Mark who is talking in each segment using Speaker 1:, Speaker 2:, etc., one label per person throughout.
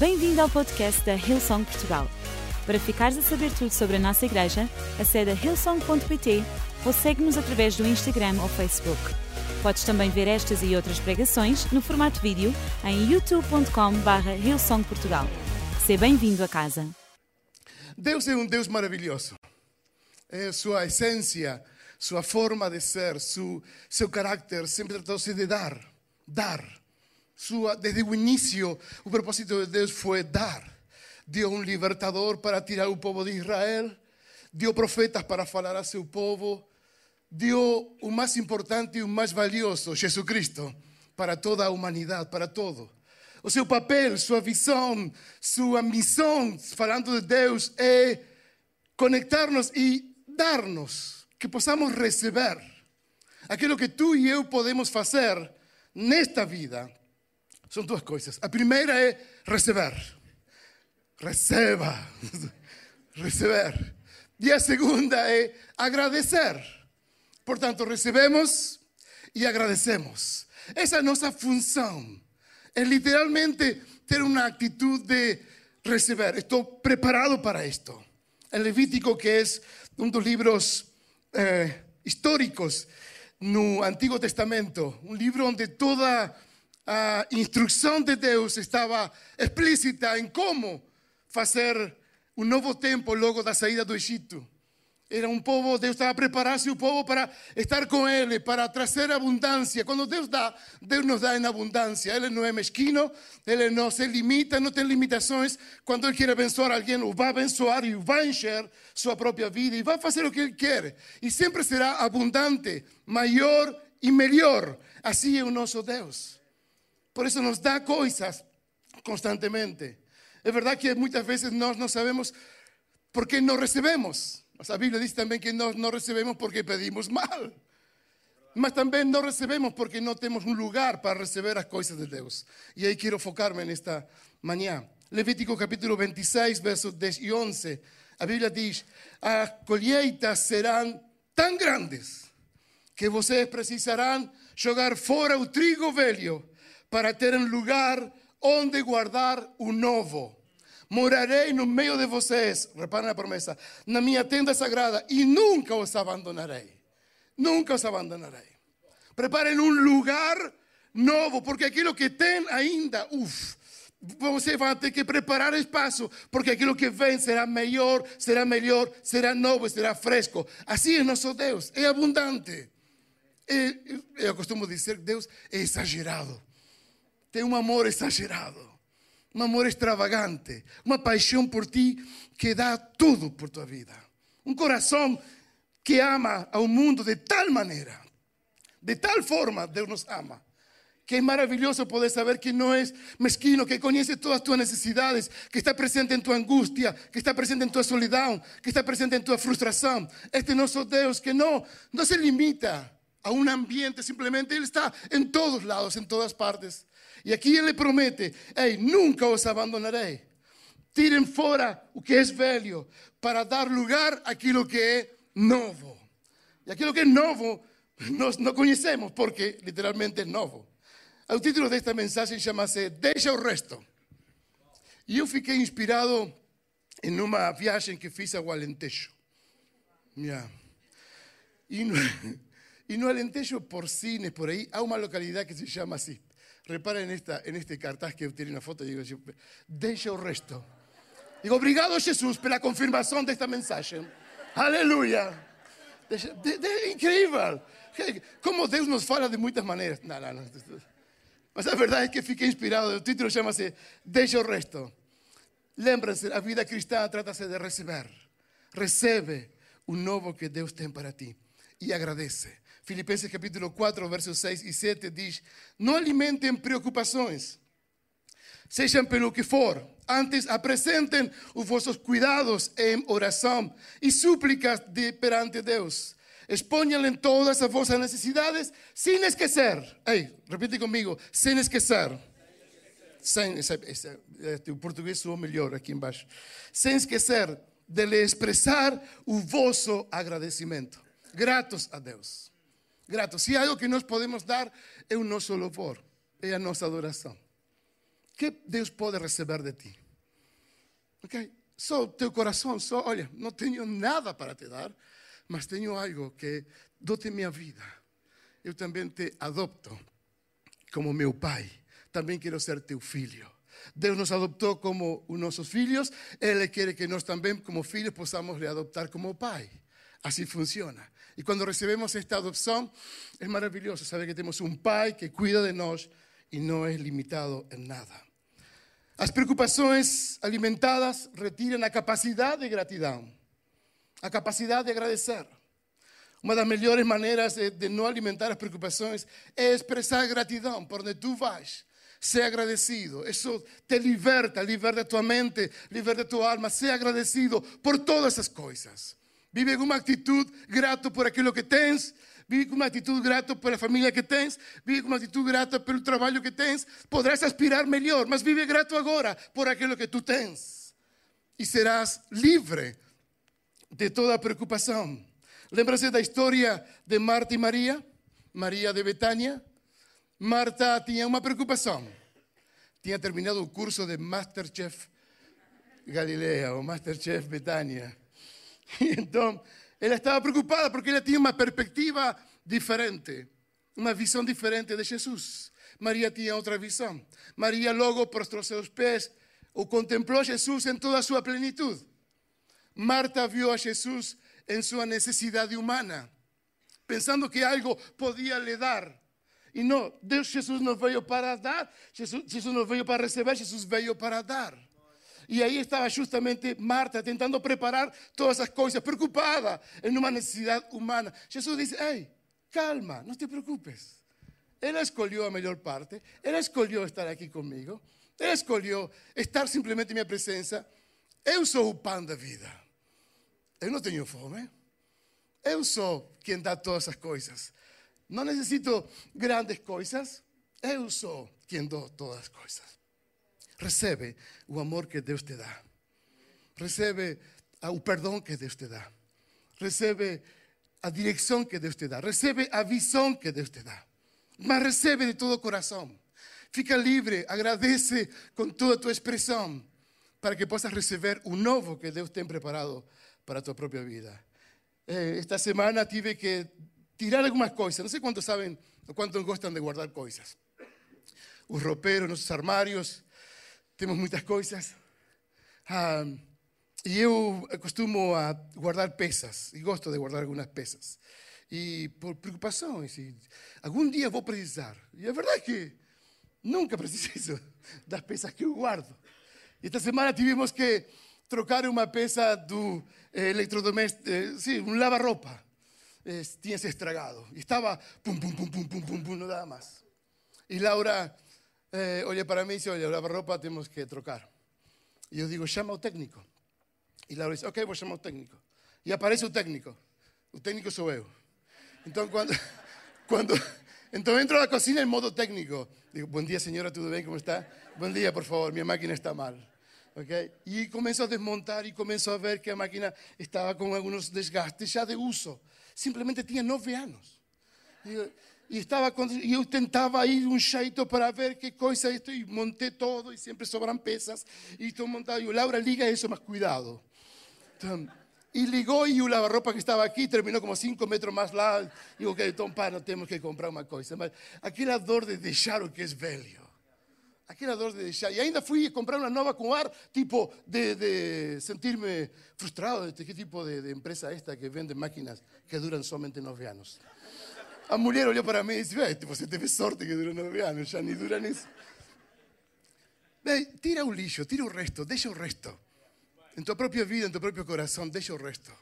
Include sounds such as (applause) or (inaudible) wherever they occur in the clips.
Speaker 1: Bem-vindo ao podcast da Hillsong Portugal. Para ficares a saber tudo sobre a nossa igreja, acede a hillsong.pt ou segue-nos através do Instagram ou Facebook. Podes também ver estas e outras pregações no formato vídeo em youtube.com.br hillsongportugal. Seja bem-vindo a casa.
Speaker 2: Deus é um Deus maravilhoso. É sua essência, sua forma de ser, su, seu carácter sempre tratou-se de dar, dar. Sua, desde o início, o propósito de Deus foi dar. Deu um libertador para tirar o povo de Israel, deu profetas para falar a seu povo, deu o mais importante e o mais valioso, Jesus Cristo, para toda a humanidade, para todo. O seu papel, sua visão, sua missão, falando de Deus, é conectar-nos e dar-nos, que possamos receber aquilo que tu e eu podemos fazer nesta vida. São duas coisas. A primeira é receber. Receba. (laughs) receber. E a segunda é agradecer. Portanto, recebemos e agradecemos. Essa é a nossa função. Literalmente ter uma atitude de receber. Estou preparado para isto. El Levítico, que é um dos livros eh, históricos no Antigo Testamento, um livro onde toda a instrução de Deus estava explícita em como fazer um novo tempo logo da saída do Egito. Era um povo, Deus estava a preparar seu povo para estar com Ele, para trazer abundância. Quando Deus dá, Deus nos dá em abundância. Ele não é mesquino, Ele não se limita, não tem limitações. Quando Ele quer abençoar alguém, o vai abençoar e vai encher sua própria vida e vai fazer o que Ele quer. E sempre será abundante, maior e melhor. Assim é o nosso Deus. Por isso nos dá coisas constantemente. É verdade que muitas vezes nós não sabemos por que não recebemos. Mas a Bíblia diz também que nós não recebemos porque pedimos mal. Mas também não recebemos porque não temos um lugar para receber as coisas de Deus. E aí quero focar-me nesta manhã. Levítico capítulo 26, versos 10 e 11. A Bíblia diz: As colheitas serão tão grandes que vocês precisarão jogar fora o trigo velho para terem lugar onde guardar o novo. Morarei no meio de vocês, reparem a promessa, na minha tenda sagrada e nunca os abandonarei. Nunca os abandonarei. Preparem um lugar novo, porque aquilo que tem ainda, uff, você vai ter que preparar espaço, porque aquilo que vem será melhor, será melhor, será novo, será fresco. Assim é nosso Deus, é abundante. eu costumo dizer que Deus é exagerado, tem um amor exagerado um amor extravagante, uma paixão por ti que dá tudo por tua vida. Um coração que ama ao mundo de tal maneira, de tal forma Deus nos ama, que é maravilhoso poder saber que não é mesquino, que conhece todas as tuas necessidades, que está presente em tua angústia, que está presente em tua solidão, que está presente em tua frustração. Este nosso Deus que não, não se limita a um ambiente, simplesmente Ele está em todos lados, em todas partes. E aqui ele promete: Ei, nunca os abandonarei. Tirem fora o que é velho para dar lugar àquilo que é novo. E aquilo que é novo nós não conhecemos porque literalmente é novo. O título desta mensagem chama-se Deixa o Resto. E eu fiquei inspirado em uma viagem que fiz ao Alentejo. Yeah. E, no, (laughs) e no Alentejo, por cine, por aí, há uma localidade que se chama assim, Repara en, esta, en este cartaz que tiene una foto digo, deixa o resto. Digo, obrigado Jesus pela confirmação desta mensagem. Aleluia. Deixa, de, de, incrível. Como Deus nos fala de muitas maneiras. Não, não, não. Mas a verdade é que fiquei inspirado. O título chama-se Deixa o resto. Lembra-se, a vida cristã trata-se de receber. Recebe o novo que Deus tem para ti e agradece. Filipenses capítulo 4, versos 6 e 7 diz: Não alimentem preocupações, sejam pelo que for, antes apresentem os vossos cuidados em oração e súplicas de, perante Deus. Exponham todas as vossas necessidades sem esquecer. Ei, repite comigo: sem esquecer. Sem, o português soa melhor aqui embaixo. Sem esquecer de lhe expressar o vosso agradecimento. Gratos a Deus grato. Há algo que nós podemos dar, é o nosso louvor, é a nossa adoração. que Deus pode receber de ti? Ok? Só teu coração, só, olha, não tenho nada para te dar, mas tenho algo que dou-te minha vida. Eu também te adopto como meu pai. Também quero ser teu filho. Deus nos adoptou como nossos filhos, Ele quer que nós também, como filhos, possamos lhe adoptar como pai. Así funciona. Y cuando recibimos esta adopción, es maravilloso saber que tenemos un Pai que cuida de nosotros y no es limitado en nada. Las preocupaciones alimentadas retiran la capacidad de gratitud, la capacidad de agradecer. Una de las mejores maneras de, no alimentar las preocupaciones es expresar gratitud por donde tú vas. Sea agradecido. Eso te liberta, liberta tu mente, liberta tu alma. Sea agradecido por todas esas cosas. Vive com uma atitude grato por aquilo que tens. Vive com uma atitude grato pela família que tens. Vive com uma atitude grata pelo trabalho que tens. Podrás aspirar melhor, mas vive grato agora por aquilo que tu tens. E serás livre de toda preocupação. Lembra-se da história de Marta e Maria? Maria de Betânia. Marta tinha uma preocupação. Tinha terminado o curso de Masterchef Galilea ou Masterchef Betânia. (laughs) Entonces, ella estaba preocupada porque ella tenía una perspectiva diferente, una visión diferente de Jesús. María tenía otra visión. María luego prostró sus pies o contempló a Jesús en toda su plenitud. Marta vio a Jesús en su necesidad humana, pensando que algo podía le dar. Y no, Dios Jesús no vino para dar, Jesús, Jesús no vino para recibir, Jesús vino para dar. Y ahí estaba justamente Marta tentando preparar todas esas cosas, preocupada en una necesidad humana. Jesús dice, hey, calma, no te preocupes. Él escogió la mejor parte, Él escogió estar aquí conmigo, Él escogió estar simplemente en mi presencia. Eu sou o pão da vida. Eu não tenho fome. Eu sou quem dá todas essas coisas. Não necessito grandes coisas. Eu sou quem dou todas as coisas. Recebe o amor que Deus te dá. Recebe o perdão que Deus te dá. Recebe a direção que Deus te dá. Recebe a visão que Deus te dá. Mas recebe de todo o coração. Fica livre, agradece com toda a tua expressão, para que possas receber o novo que Deus tem preparado para a tua própria vida. Eh, esta semana tive que tirar algumas coisas. Não sei quantos sabem ou quantos gostam de guardar coisas. Os rouperos, nossos armários, temos muitas coisas. Ah, e eu costumo a guardar peças, e gosto de guardar algumas peças. E por preocupações, e algum dia vou precisar. E é verdade que nunca preciso (laughs) das peças que eu guardo. E esta semana tivemos que trocar uma peça do eh, eletrodoméstico, eh, sim, um lava-roupa. Eh, tinha se estragado. E estava pum, pum, pum, pum, pum, pum, pum, não dá mais. E Laura eh, olha para mim e diz, olha, a roupa temos que trocar. E eu digo, chama o técnico. E Laura diz, ok, vou chamar o técnico. E aparece o técnico. O técnico sou eu. Então, quando, quando, (laughs) então entro na cozinha em modo técnico. Digo, bom dia, senhora, tudo bem? Como está? Bom dia, por favor, minha máquina está mal. Okay? E começo a desmontar e começo a ver que a máquina estava com alguns desgastes já de uso. Simplesmente tinha nove anos. Digo, e estava e eu tentava ir um jeito para ver que coisa é isto e montei todo e sempre sobram peças e estou montado. O Laura liga isso mas cuidado e ligou e o lava-roupa que estava aqui terminou como 5 metros mais lá e ok, então pá, não temos que comprar uma coisa mas aquela dor de deixar o que é velho aquela dor de deixar e ainda fui comprar uma nova com ar tipo de, de sentir-me frustrado de que tipo de, de empresa esta que vende máquinas que duram somente 9 anos a mulher olhou para mim e disse: Bem, você teve sorte que durou nove anos, já nem dura nisso. Bem, tira o lixo, tira o resto, deixa o resto. Em tua própria vida, em teu próprio coração, deixa o resto.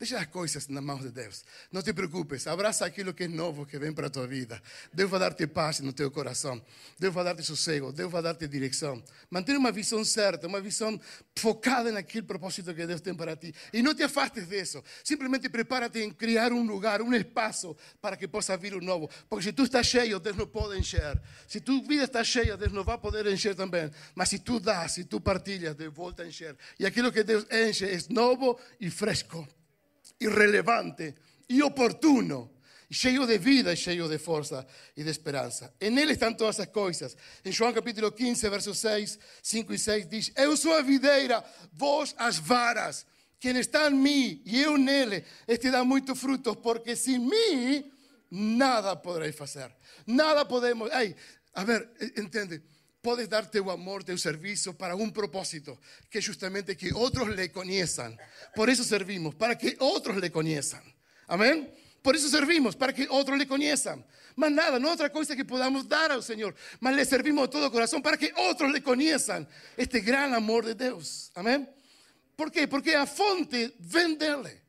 Speaker 2: Deixa as coisas nas mãos de Deus. Não te preocupes, abraça aquilo que é novo que vem para a tua vida. Deus vai dar-te paz no teu coração. Deus vai dar-te sossego. Deus vai dar-te direção. Mantenha uma visão certa, uma visão focada naquele propósito que Deus tem para ti. E não te afastes disso. Simplesmente prepara-te em criar um lugar, um espaço para que possa vir o novo. Porque se tu estás cheio, Deus não pode encher. Se tu vida está cheia, Deus não vai poder encher também. Mas se tu dás, se tu partilhas, Deus volta a encher. E aquilo que Deus enche é novo e fresco irrelevante y oportuno. cheio de vida e cheio de força e de esperança. E nele estão todas as coisas. Em João capítulo 15, versos 6, 5 e 6 diz: Eu sou a videira, vós as varas. Quem está em mim e eu nele, este dá muito frutos, porque sem mim nada poderei fazer. Nada podemos. Ei, a ver, entende? Podes dar teu amor, teu serviço para um propósito, que é justamente que outros lhe conheçam. Por isso servimos, para que outros lhe conheçam. Amém? Por isso servimos, para que outros lhe conheçam. Mas nada, não outra coisa que podamos dar ao Senhor, mas lhe servimos de todo o coração para que outros lhe conheçam este grande amor de Deus. Amém? Por quê? Porque a fonte vem dele.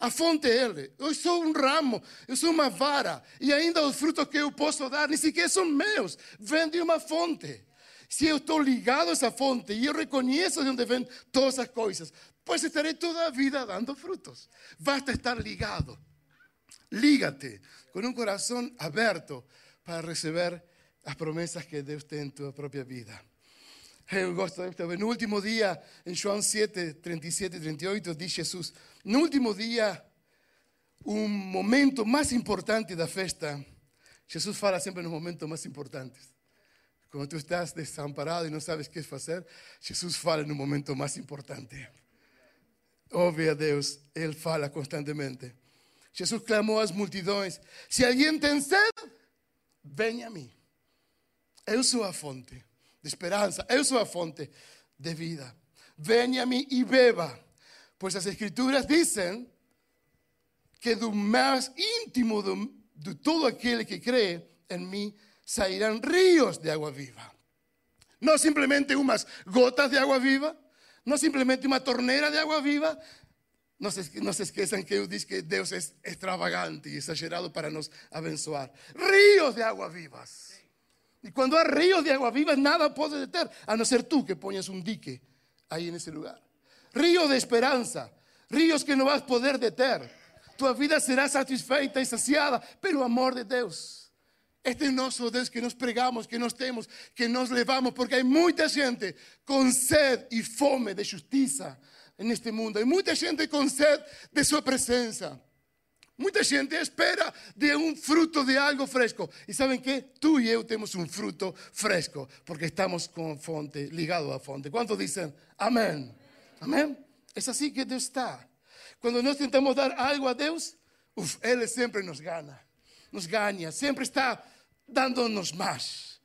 Speaker 2: A fonte Ele. Eu sou um ramo, eu sou uma vara. E ainda os frutos que eu posso dar, nem sequer são meus. Vêm de uma fonte. Se eu estou ligado a essa fonte e eu reconheço de onde vêm todas as coisas, pois estarei toda a vida dando frutos. Basta estar ligado. Lígate com um coração aberto para receber as promessas que Deus tem em tua própria vida. Eu gosto de No último dia, em João 7, 37 e 38, diz Jesus: No último dia, um momento mais importante da festa. Jesus fala sempre nos momentos mais importantes. Quando tu estás desamparado e não sabes o que fazer, Jesus fala no momento mais importante. Ouve a Deus, Ele fala constantemente. Jesus clamou às multidões: Se alguém tem sede, venha a mim. Eu sou a fonte de esperança. Eu sou a fonte de vida. Venha a mim e beba. Pois as Escrituras dizem que do mais íntimo de todo aquele que crê em mim sairão rios de água viva. Não simplesmente umas gotas de água viva, não simplesmente uma torneira de água viva. Não se, não se que eu disse que Deus é extravagante e exagerado para nos abençoar. Rios de água vivas. Y cuando hay ríos de agua viva, nada puede detener, a no ser tú que pones un dique ahí en ese lugar. Río de esperanza, ríos que no vas a poder detener. Tu vida será satisfeita y saciada pelo amor de Deus. Este é o nosso Deus que nos pregamos, que nos temos, que nos levamos, porque hay muita gente com sed e fome de justiça neste mundo. Hay muita gente com sed de sua presença. Muita gente espera de um fruto de algo fresco. E sabem que? Tu e eu temos um fruto fresco, porque estamos com a fonte, ligado à fonte. Quantos dizem amém? Amém? É assim que Deus está. Quando nós tentamos dar algo a Deus, uf, Ele sempre nos gana, nos ganha, sempre está dando-nos mais.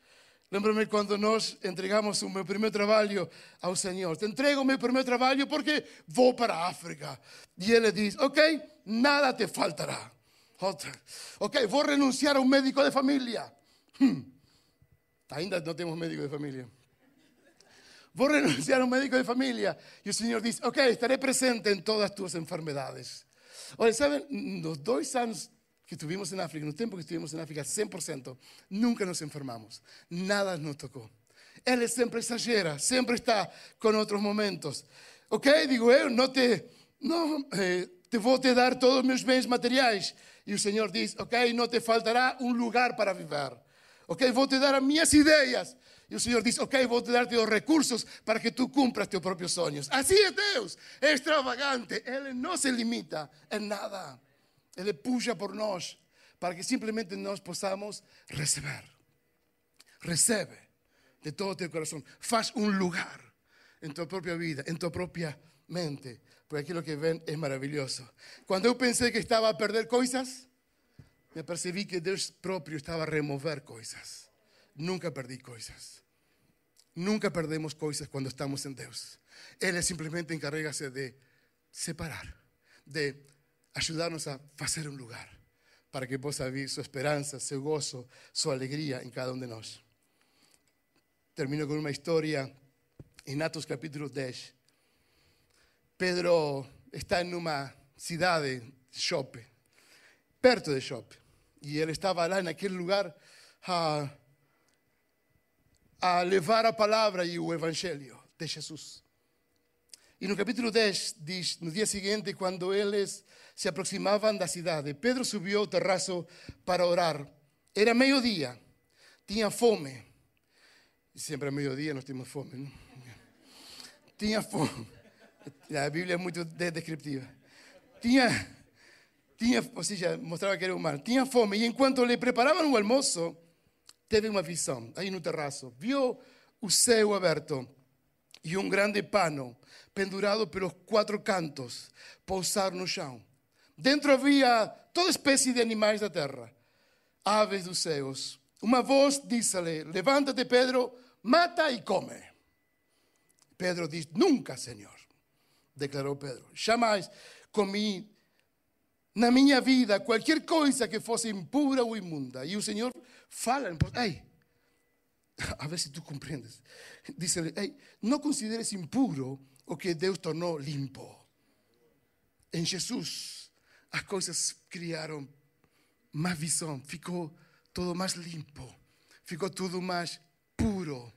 Speaker 2: Lembro-me quando nós entregamos o meu primeiro trabalho ao Senhor. Te entrego o meu trabalho porque vou para a África. E Ele diz: Ok, nada te faltará. Ok, vou renunciar a um médico de família. Hum. Ainda não temos médico de família. Vou renunciar a um médico de família. E o Senhor diz: Ok, estarei presente em todas as tuas enfermedades. Olha, sabem, nos dois anos que estuvimos en África, en el tiempo que estuvimos en África, 100%, nunca nos enfermamos, nada nos tocó. Él siempre exagera, siempre está con otros momentos. Ok, digo eu, não te, não, eh, te vou te dar todos os meus bens materiais. E o Senhor diz, ok, não te faltará um lugar para viver. Ok, vou te dar as minhas ideias. E o Senhor diz, ok, vou te dar os recursos para que tu cumpras teus próprios sonhos. Assim é Deus, é extravagante. Ele não se limita em nada. Ele puxa por nós para que simplesmente nós possamos receber. Recebe de todo teu coração. Faz um lugar em tua própria vida, em tua própria mente, porque aquilo que vem é maravilhoso. Quando eu pensei que estava a perder coisas, me percebi que Deus próprio estava a remover coisas. Nunca perdi coisas. Nunca perdemos coisas quando estamos em Deus. Ele simplesmente encarrega-se de separar, de ayudarnos a hacer un lugar para que possa vivir su esperanza, su gozo, su alegría en cada uno de nosotros. Termino con una historia en Atos capítulo 10. Pedro está en una ciudad de Chope, perto de Chope, y él estaba lá en aquel lugar a, a levar a palabra y el evangelio de Jesús. E no capítulo 10 diz: No dia seguinte, quando eles se aproximavam da cidade, Pedro subiu ao terraço para orar. Era meio-dia, tinha fome. E sempre a meio-dia nós temos fome, não? Tinha fome. A Bíblia é muito descritiva. Tinha, tinha, ou seja, mostrava que era humano, tinha fome, e enquanto lhe preparavam o almoço, teve uma visão, aí no terraço, viu o céu aberto e um grande pano pendurado pelos quatro cantos, pousar no chão. Dentro havia toda espécie de animais da terra, aves dos céus. Uma voz disse-lhe: Levanta-te, Pedro, mata e come. Pedro diz: Nunca, Senhor, declarou Pedro. Jamais comi na minha vida qualquer coisa que fosse impura ou imunda. E o Senhor fala: Ei, a ver se tu compreendes. Dice-lhe: Ei, não consideres impuro o que Deus tornou limpo. Em Jesus, as coisas criaram mais visão, ficou tudo mais limpo, ficou tudo mais puro,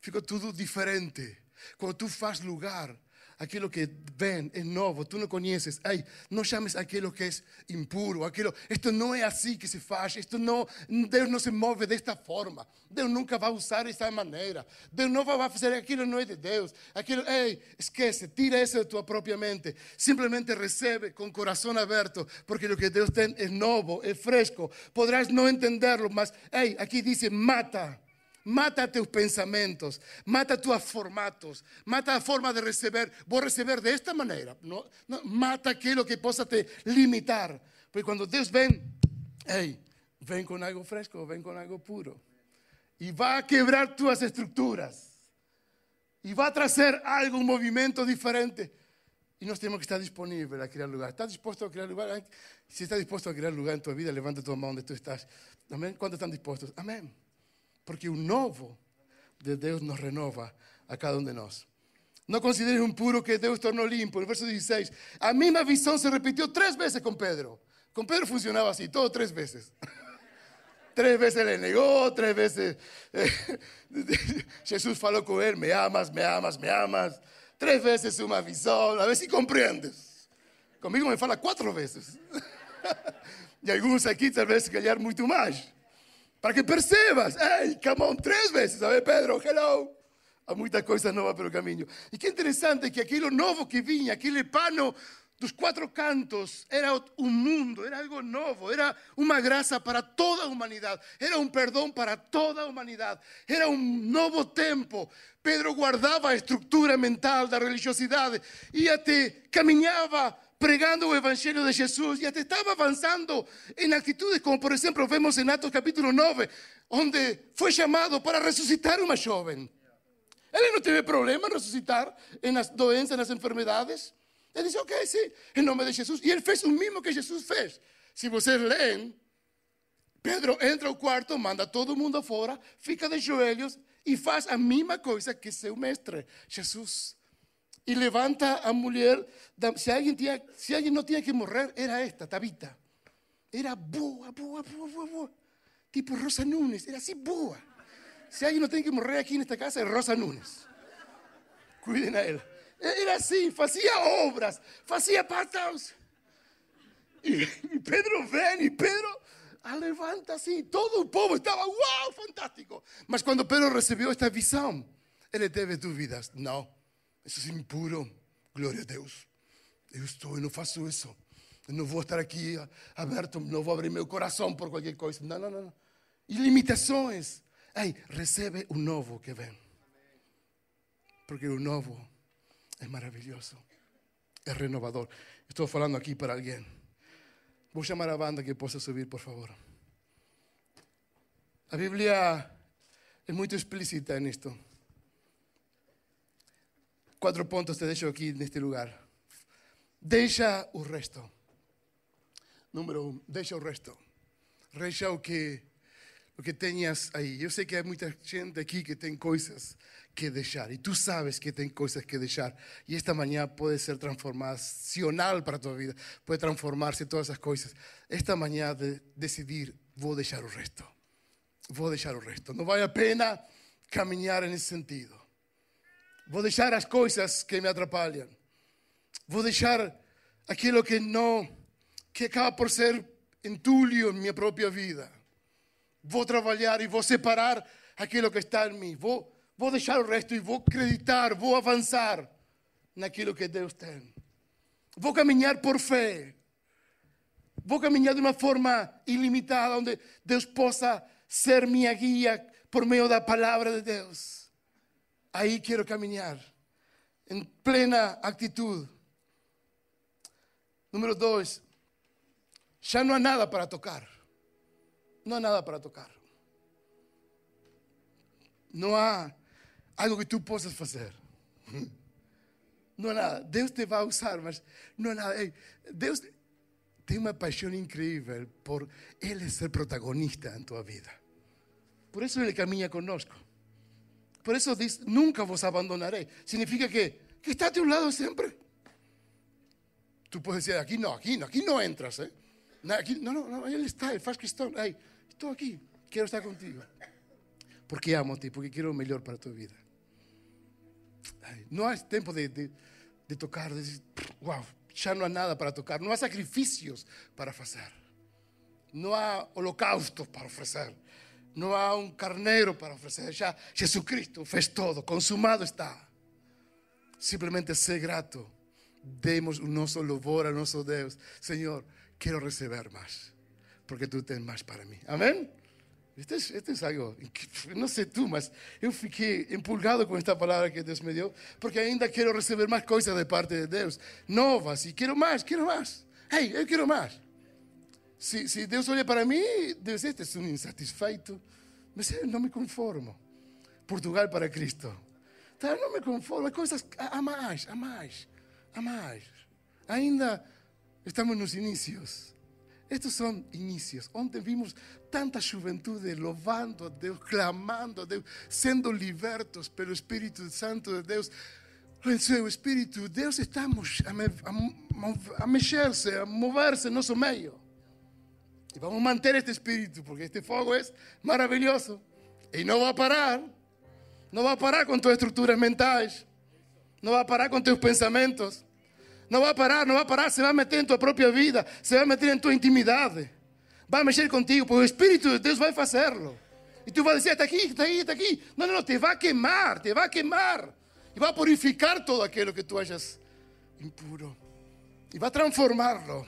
Speaker 2: ficou tudo diferente. Quando tu faz lugar aquilo que ven es nuevo, tú no conoces, ay, no llames aquello que es impuro, aquello, esto no es así que se hace, esto no, Dios no se mueve de esta forma, Dios nunca va a usar esta manera, Dios no va a hacer aquello no es de Dios, aquello, hey, esquece, tira eso de tu propia mente, simplemente recibe con corazón abierto, porque lo que Dios tiene es nuevo, es fresco, podrás no entenderlo, mas, hey, aquí dice, mata. Mata tus pensamientos, mata tus formatos, mata la forma de recibir. Voy a recibir de esta manera. No, no, mata aquello que possa te limitar. Porque cuando Dios ven, hey, ven con algo fresco, ven con algo puro. Y va a quebrar tus estructuras. Y va a traer algo, un movimiento diferente. Y nos tenemos que estar disponibles a crear lugar. ¿Estás dispuesto a crear lugar? Si estás dispuesto a crear lugar en tu vida, levanta tu mano donde tú estás. Amén. ¿Cuántos están dispuestos? Amén. Porque un nuevo de Dios nos renova a cada uno de nosotros. No consideres un puro que Dios tornó limpio. En el verso 16, a misma visión se repitió tres veces con Pedro. Con Pedro funcionaba así, todo tres veces. (laughs) tres veces le negó, tres veces eh, (laughs) Jesús faló con él, me amas, me amas, me amas. Tres veces una visión, a ver si comprendes. Conmigo me fala cuatro veces. (laughs) y algunos aquí tal vez callar mucho más. Para que percebas, hey, come on, tres veces, ver Pedro, hello. Há muita coisa nova pelo caminho. E que interessante que aquilo novo que vinha, aquele pano dos quatro cantos, era um mundo, era algo novo, era uma graça para toda a humanidade, era um perdão para toda a humanidade, era um novo tempo. Pedro guardava a estrutura mental da religiosidade e até caminhava pregando o Evangelho de Jesus e até estava avançando em atitudes como, por exemplo, vemos em Atos capítulo 9, onde foi chamado para ressuscitar uma jovem. Ele não teve problema em ressuscitar nas doenças, nas enfermidades. Ele disse, ok, sim, em nome de Jesus. E ele fez o mesmo que Jesus fez. Se vocês leem, Pedro entra ao quarto, manda todo mundo fora, fica de joelhos e faz a mesma coisa que seu mestre, Jesus. Y levanta a mulher. Tenía, si alguien no tenía que morrer, era esta, Tabita. Era boa, boa, boa, boa, boa. Tipo Rosa Núñez, era así boa. Si alguien no tiene que morrer aquí en esta casa, es Rosa Núñez. Cuiden a él. Era así, hacía obras, hacía patas. Y, Pedro ven, y Pedro a levanta así. Todo el pueblo estaba, wow, fantástico. Mas cuando Pedro recibió esta visión, él teve dúvidas. No. Eso es impuro. Gloria a Deus. Eu estou, eu não faço isso. Eu não vou estar aqui aberto, não vou abrir meu coração por qualquer coisa. Não, não, não. E limitações. Ei, recebe o novo que vem. Porque o novo é maravilhoso. É renovador. Estou falando aqui para alguém. Vou chamar a banda que possa subir, por favor. A Bíblia é muito explícita nisto. Cuatro puntos te dejo aquí en este lugar. Deja el resto. Número uno, deja el resto. Deja lo que, lo que tenías ahí. Yo sé que hay mucha gente aquí que tiene cosas que dejar. Y tú sabes que tiene cosas que dejar. Y esta mañana puede ser transformacional para tu vida. Puede transformarse todas esas cosas. Esta mañana de decidir, voy a dejar resto. Voy a dejar resto. No vale la pena caminar en ese sentido. Vou deixar as coisas que me atrapalham. Vou deixar aquilo que não, que acaba por ser entulho em minha própria vida. Vou trabalhar e vou separar aquilo que está em mim. Vou, vou deixar o resto e vou acreditar, vou avançar naquilo que Deus tem. Vou caminhar por fé. vou caminhar de uma forma ilimitada, onde Deus possa ser minha guia por meio da palavra de Deus. Aí quero caminhar em plena atitude. Número dois, já não há nada para tocar. Não há nada para tocar. Não há algo que tu possas fazer. Não há nada. Deus te vai usar, mas não há nada. Deus tem uma paixão incrível por Ele ser protagonista em tua vida. Por isso Ele caminha conosco. Por eso dice, nunca vos abandonaré. Significa que, que está a tu lado siempre. Tú puedes decir, aquí no, aquí no, aquí no entras. ¿eh? No, aquí, no, no, no, Él está, Él faz questão. Hey, estou aqui, quero estar contigo. Porque amo-te, porque quero o melhor para a tua vida. Ay, não há tempo de, de, de tocar, de dizer, wow, já não há nada para tocar. Não há sacrifícios para fazer. Não há holocaustos para oferecer. Não há um carneiro para oferecer. Já Jesucristo fez todo, consumado está. Simplesmente ser grato. Demos o nosso louvor ao nosso Deus. Senhor, quero receber mais, porque tu tens mais para mim. Amém? Este es, este es algo, no sé tú, mas eu fiquei empolgado com esta palavra que Deus me deu, porque ainda quero receber mais coisas de parte de Deus, novas, e quero mais, quero mais. Hey, eu quero mais. Se, se Deus olha para mim, Deus, este é um insatisfeito, mas eu não me conformo. Portugal para Cristo. Tá, não me conformo, coisas a, mais, a mais, a mais. Ainda estamos nos inícios. Estos son inicios. Ontem vimos tanta juventude louvando a Deus, clamando a Deus, sendo libertos pelo Espírito Santo de Deus. Em seu Espírito, Deus está a, a, a mexer-se, a mover-se em nosso meio. E vamos manter este Espírito, porque este fogo é maravilhoso. E não vai parar. Não vai parar com tuas estruturas mentais. Não vai parar com teus pensamentos. Não vai parar, não vai parar, se vai meter em tua própria vida, se vai meter em tua intimidade. Vai mexer contigo, porque o Espírito de Deus vai fazê-lo. E tu vai dizer, está aqui, está aqui, está aqui. Não, não, não, te vai queimar, te vai queimar. E vai purificar todo aquilo que tu achas impuro. E vai transformá-lo.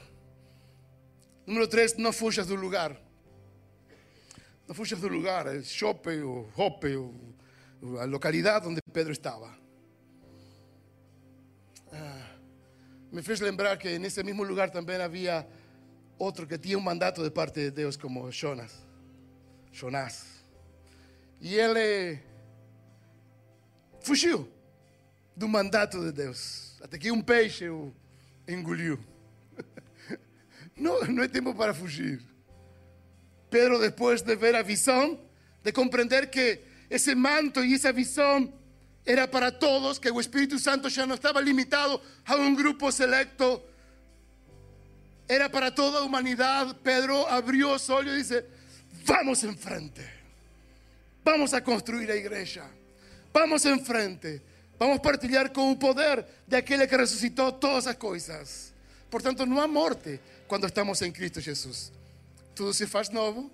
Speaker 2: Número 3, não fujas do lugar. Não fujas do lugar, o shopping, o hope, a localidade onde Pedro estava. Ah me fez lembrar que en ese mismo lugar también había otro que tenía un mandato de parte de Dios como Jonas. Jonás. E ele fugiu do mandato de Deus. Até que um peixe o engoliu. Não, não é tempo para fugir. Pedro, depois de ver a visão, de compreender que esse manto e essa visão era para todos, que el Espíritu Santo ya no estaba limitado a un grupo selecto, era para toda humanidad. Pedro abrió solo y dice, vamos enfrente, vamos a construir la iglesia, vamos enfrente, vamos a partilhar con el poder de aquel que resucitó todas las cosas. Por tanto, no hay muerte cuando estamos en Cristo Jesús. Todo se faz nuevo,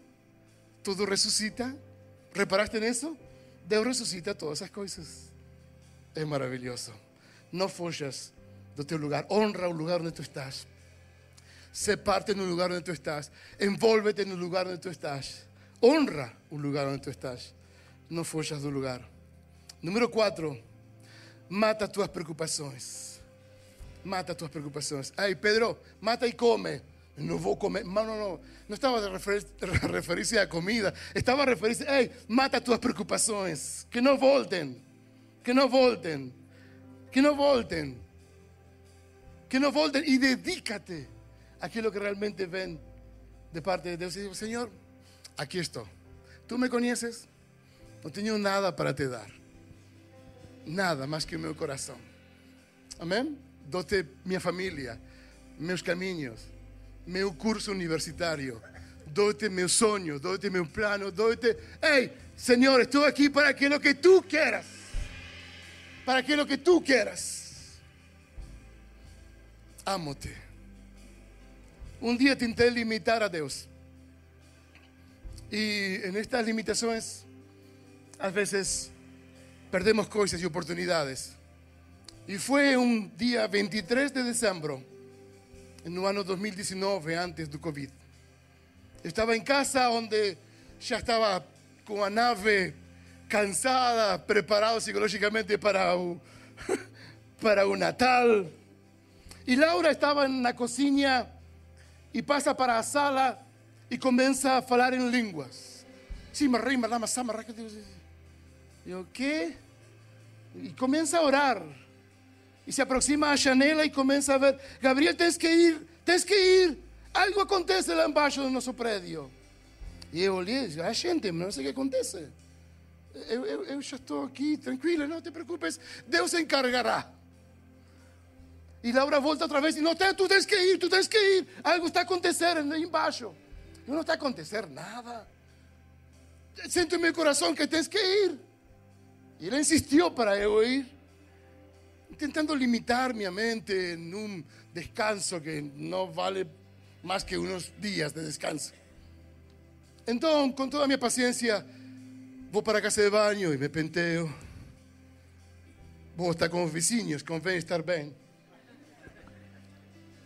Speaker 2: todo resucita. ¿Reparaste en eso? Dios resucita todas esas cosas. É maravilhoso. Não fujas do teu lugar. Honra o lugar onde tu estás. Se parte no lugar onde tu estás. Envolve-te no lugar onde tu estás. Honra o lugar onde tu estás. Não fujas do lugar. Número 4. Mata tuas preocupações. Mata tuas preocupações. Ai, Pedro, mata e come. No vou comer. No, no, no. No estaba de refer referirse a comida. Estaba a referirse, hey, mata tuas preocupações. Que não voltem que no volten, que no volten, que no volten y dedícate a aquello que realmente ven de parte de Dios. Y digo, Señor, aquí estoy. Tú me conoces, no tengo nada para te dar. Nada más que mi corazón. Amén. Dote mi familia, mis caminos, mi curso universitario, dote mi sueño, dote mi plano, dote, hey, Señor, estoy aquí para que lo que tú quieras para que lo que tú quieras. Ámote. Un día intenté limitar a Dios. Y en estas limitaciones, a veces perdemos cosas y oportunidades. Y fue un día 23 de diciembre, no ano 2019, antes do Covid. Estava em casa onde já estava com a nave cansada, preparado psicologicamente para o, (laughs) para Natal. E Laura estava na cozinha e passa para a sala e começa a falar em línguas. Eu, o quê? E começa a orar. E se aproxima à janela e começa a ver: Gabriel, tens que ir, tens que ir. Algo acontece lá embaixo do nosso prédio. E eu olhei e disse: é gente, não sei o que acontece. Eu, eu, eu já estou aqui, tranquila, não te preocupes, Deus se encargará. E Laura volta outra vez e não, tu tens que ir, tu tens que ir. Algo está acontecendo aí embaixo. Não está acontecendo nada. Sinto em meu coração que tens que ir. E ele insistiu para eu ir, tentando limitar minha mente num descanso que não vale mais que uns dias de descanso. Então, com toda a minha paciência, vou para casa de banho e me penteio. Vou estar com os vizinhos, convém estar bem.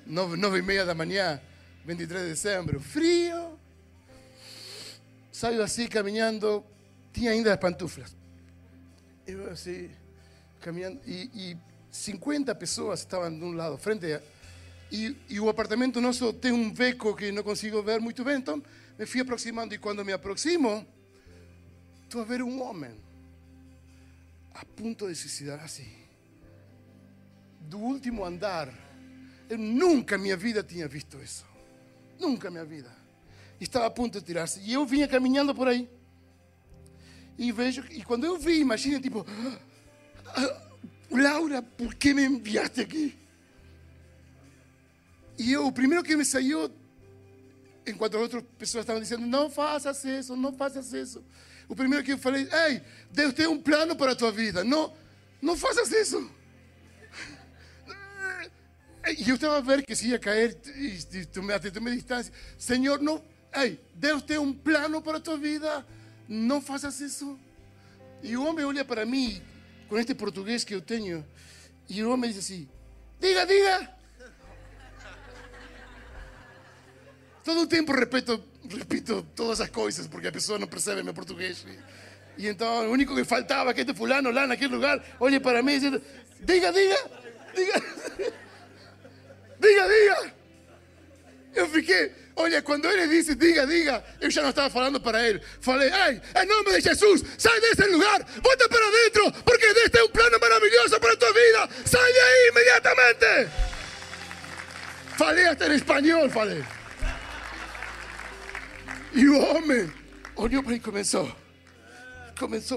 Speaker 2: Nove, nove e meia da manhã, 23 de dezembro, frio. Saio assim caminhando, tinha ainda as pantuflas. Eu assim, caminhando, e, e 50 pessoas estavam de um lado, frente a. E, e o apartamento nosso tem um beco que não consigo ver muito bem, então me fui aproximando. E quando me aproximo, estou a ver um homem a ponto de suicidar assim, do último andar eu nunca na minha vida tinha visto isso. Nunca na minha vida. Estava a ponto de tirar-se. E eu vinha caminhando por aí. E vejo, e quando eu vi, imagina, tipo, Laura, por que me enviaste aqui? E eu, o primeiro que me saiu, enquanto outras pessoas estavam dizendo, não faças isso, não faças isso. O primeiro que eu falei, ei, Deus tem um plano para a tua vida. Não, não faças isso. E eu estava a ver que se ia cair e tomei, tomei distância. Senhor, não, ei, Deus tem um plano para a tua vida. Não faças isso. E o homem olha para mim com este português que eu tenho. E o homem diz assim: Diga, diga. Todo o tempo repito, repito todas as coisas porque a pessoa não percebe meu português. E, e então o único que faltava é que este fulano lá naquele lugar olhe para e diz: Diga, diga, diga. diga, diga. Eu fiquei, olha, quando ele disse diga, diga, eu já não estava falando para ele. Falei, ei, em nome de Jesus, sai desse lugar, volta para dentro, espanhol, falei. E o homem olhou para mim e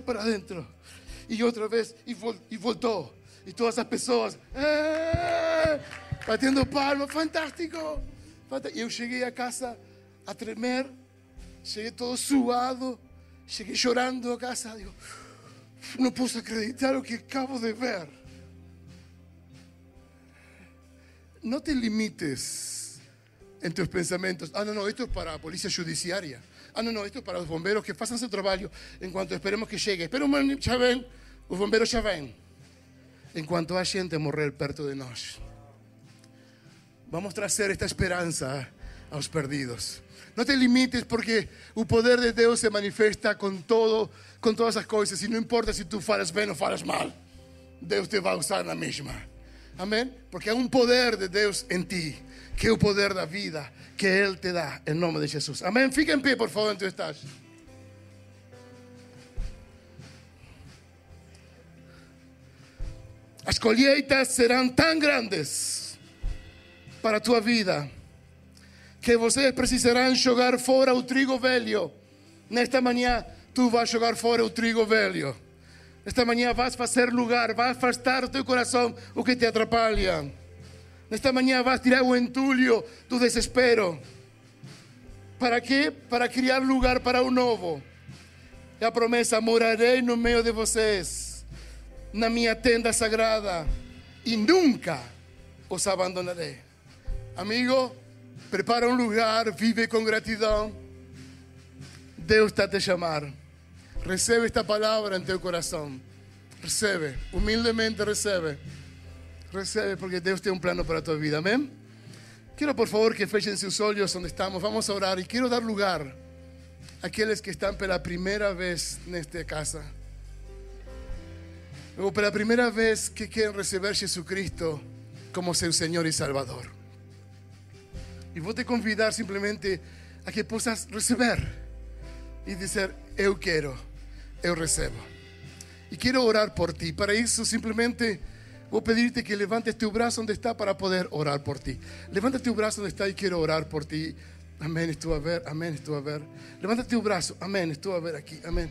Speaker 2: para dentro. E outra vez, e, voltou. E todas as pessoas. Eh, batendo fantástico. Eu cheguei a casa a tremer, cheguei todo suado, cheguei chorando a casa. Digo, não posso acreditar o que acabo de ver. Não te limites em tus pensamentos. Ah, não, não, isto é para a polícia judiciária. Ah, não, não, isto é para os bombeiros que façam seu trabalho enquanto esperemos que chegue. Espera um momento, já vem, os bombeiros já vêm. Enquanto há gente morrer perto de nós. Vamos a trazer esta esperança a los perdidos. No te limites porque el poder de Dios se manifiesta con todo, con todas esas cosas. Y no importa si tú falas bien o falas mal, Dios te va a usar la misma. Amén. Porque hay un poder de Dios en ti, que es el poder de la vida que Él te da en nombre de Jesús. Amén. Fica en pie, por favor, en tu estás. Las colheitas serán tan grandes para a tua vida. Que vocês precisarão jogar fora o trigo velho. Nesta manhã, tu vais jogar fora o trigo velho. Nesta manhã, vais fazer lugar, vais afastar do teu coração o que te atrapalha. Nesta manhã, vais tirar o entulho do desespero. Para quê? Para criar lugar para o novo. E a promessa: morarei no meio de vocês, na minha tenda sagrada, e nunca os abandonarei. Amigo, prepara um lugar, vive com gratidão. Deus está te chamar. Recebe esta palavra em teu coração. Recebe, humildemente recebe. Recebe, porque Deus tem um plano para a tua vida. Amém? Quiero por favor que fechen sus olhos donde estamos. Vamos a orar y quiero dar lugar a aquellos que están por la primera vez en esta casa. O por la primera vez que quieren recibir a Jesucristo como seu Señor y Salvador. Y voy a convidar simplemente a que puedas recibir y decir, eu quiero, eu recebo. Y quiero orar por ti. Para eso simplemente voy a pedirte que levantes tu brazo donde está para poder orar por ti. Levanta tu brazo donde está y quiero orar por ti. Amén, estuvo a ver, amén, estuvo a ver. Levanta tu brazo, amén, estuvo a ver aquí, amén.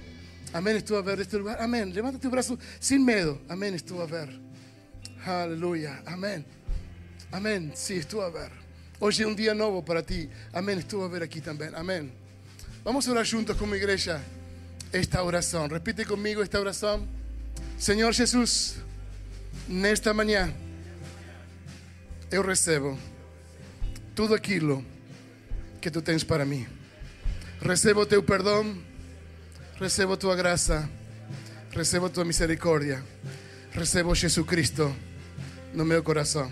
Speaker 2: Amén, estuvo a ver este lugar, amén. Levanta tu brazo sin miedo, amén, estuvo a ver. Aleluya, amén. Amén, sí, estuvo a ver. Hoy es un día nuevo para ti, amén, estuvo a ver aquí también, amén. Vamos a orar juntos como iglesia esta oración. Repite conmigo esta oración. Señor Jesús, nesta manhã eu recebo tudo aquilo que tu tens para mim. Recebo teu perdão, recebo tua graça, recebo tua misericórdia, recebo Jesus Cristo no meu coração.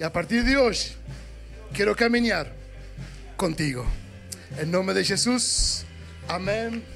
Speaker 2: E a partir de hoje, quero caminhar contigo. Em nome de Jesus, amém